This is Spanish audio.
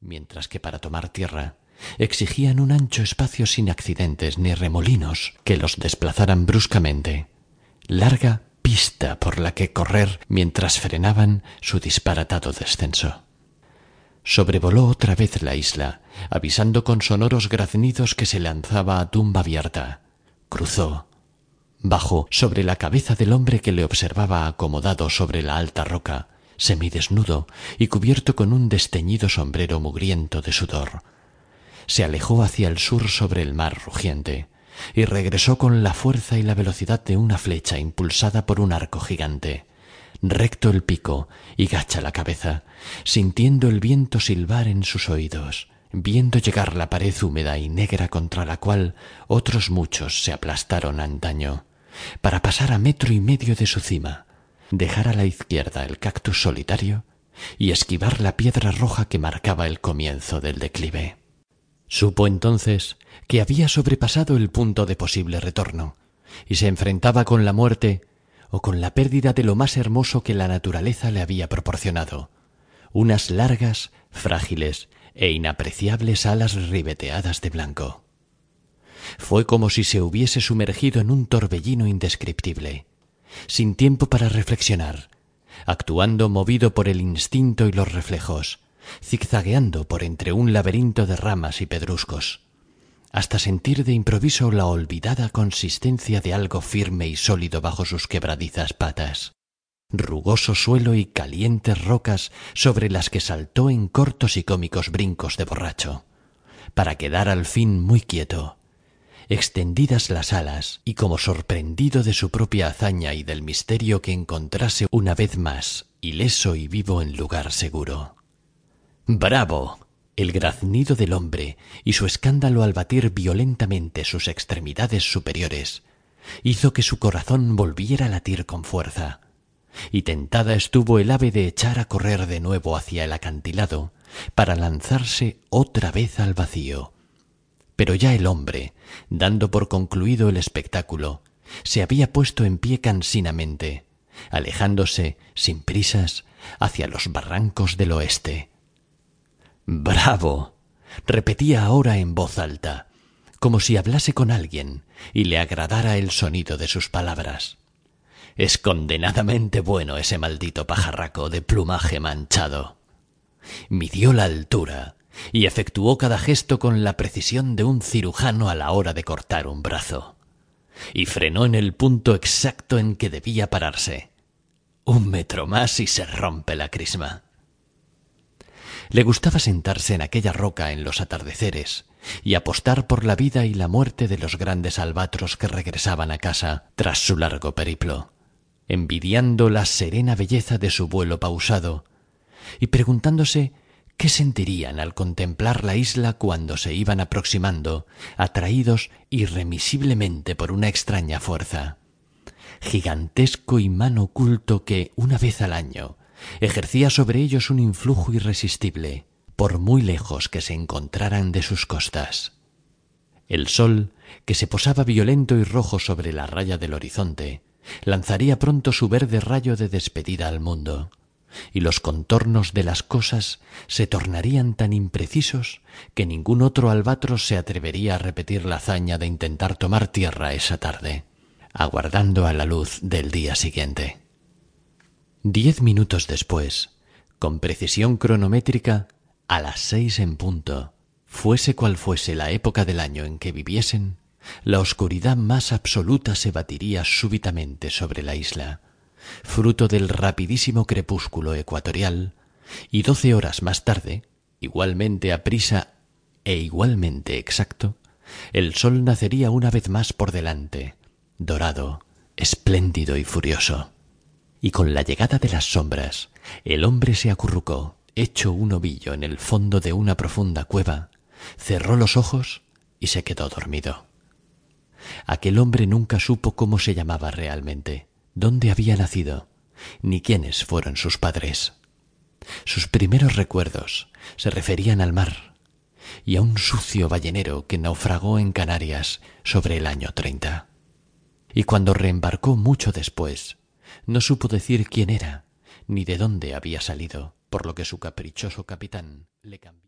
mientras que para tomar tierra exigían un ancho espacio sin accidentes ni remolinos que los desplazaran bruscamente, larga pista por la que correr mientras frenaban su disparatado descenso. Sobrevoló otra vez la isla, avisando con sonoros graznidos que se lanzaba a tumba abierta. Cruzó. Bajó sobre la cabeza del hombre que le observaba acomodado sobre la alta roca, semidesnudo y cubierto con un desteñido sombrero mugriento de sudor. Se alejó hacia el sur sobre el mar rugiente y regresó con la fuerza y la velocidad de una flecha impulsada por un arco gigante. Recto el pico y gacha la cabeza, sintiendo el viento silbar en sus oídos, viendo llegar la pared húmeda y negra contra la cual otros muchos se aplastaron antaño, para pasar a metro y medio de su cima, dejar a la izquierda el cactus solitario y esquivar la piedra roja que marcaba el comienzo del declive. Supo entonces que había sobrepasado el punto de posible retorno y se enfrentaba con la muerte o con la pérdida de lo más hermoso que la naturaleza le había proporcionado, unas largas, frágiles e inapreciables alas ribeteadas de blanco. Fue como si se hubiese sumergido en un torbellino indescriptible, sin tiempo para reflexionar, actuando movido por el instinto y los reflejos, zigzagueando por entre un laberinto de ramas y pedruscos, hasta sentir de improviso la olvidada consistencia de algo firme y sólido bajo sus quebradizas patas, rugoso suelo y calientes rocas sobre las que saltó en cortos y cómicos brincos de borracho, para quedar al fin muy quieto, extendidas las alas y como sorprendido de su propia hazaña y del misterio que encontrase una vez más ileso y vivo en lugar seguro. Bravo. El graznido del hombre y su escándalo al batir violentamente sus extremidades superiores hizo que su corazón volviera a latir con fuerza, y tentada estuvo el ave de echar a correr de nuevo hacia el acantilado para lanzarse otra vez al vacío pero ya el hombre, dando por concluido el espectáculo, se había puesto en pie cansinamente, alejándose, sin prisas, hacia los barrancos del oeste. Bravo. repetía ahora en voz alta, como si hablase con alguien y le agradara el sonido de sus palabras. Es condenadamente bueno ese maldito pajarraco de plumaje manchado. Midió la altura, y efectuó cada gesto con la precisión de un cirujano a la hora de cortar un brazo. Y frenó en el punto exacto en que debía pararse. Un metro más y se rompe la crisma. Le gustaba sentarse en aquella roca en los atardeceres y apostar por la vida y la muerte de los grandes albatros que regresaban a casa tras su largo periplo, envidiando la serena belleza de su vuelo pausado y preguntándose ¿Qué sentirían al contemplar la isla cuando se iban aproximando, atraídos irremisiblemente por una extraña fuerza? Gigantesco imán oculto que, una vez al año, ejercía sobre ellos un influjo irresistible, por muy lejos que se encontraran de sus costas. El sol, que se posaba violento y rojo sobre la raya del horizonte, lanzaría pronto su verde rayo de despedida al mundo y los contornos de las cosas se tornarían tan imprecisos que ningún otro albatros se atrevería a repetir la hazaña de intentar tomar tierra esa tarde, aguardando a la luz del día siguiente. Diez minutos después, con precisión cronométrica, a las seis en punto, fuese cual fuese la época del año en que viviesen, la oscuridad más absoluta se batiría súbitamente sobre la isla, fruto del rapidísimo crepúsculo ecuatorial, y doce horas más tarde, igualmente aprisa e igualmente exacto, el sol nacería una vez más por delante, dorado, espléndido y furioso. Y con la llegada de las sombras, el hombre se acurrucó, hecho un ovillo en el fondo de una profunda cueva, cerró los ojos y se quedó dormido. Aquel hombre nunca supo cómo se llamaba realmente dónde había nacido, ni quiénes fueron sus padres. Sus primeros recuerdos se referían al mar y a un sucio ballenero que naufragó en Canarias sobre el año treinta. Y cuando reembarcó mucho después, no supo decir quién era ni de dónde había salido, por lo que su caprichoso capitán le cambió.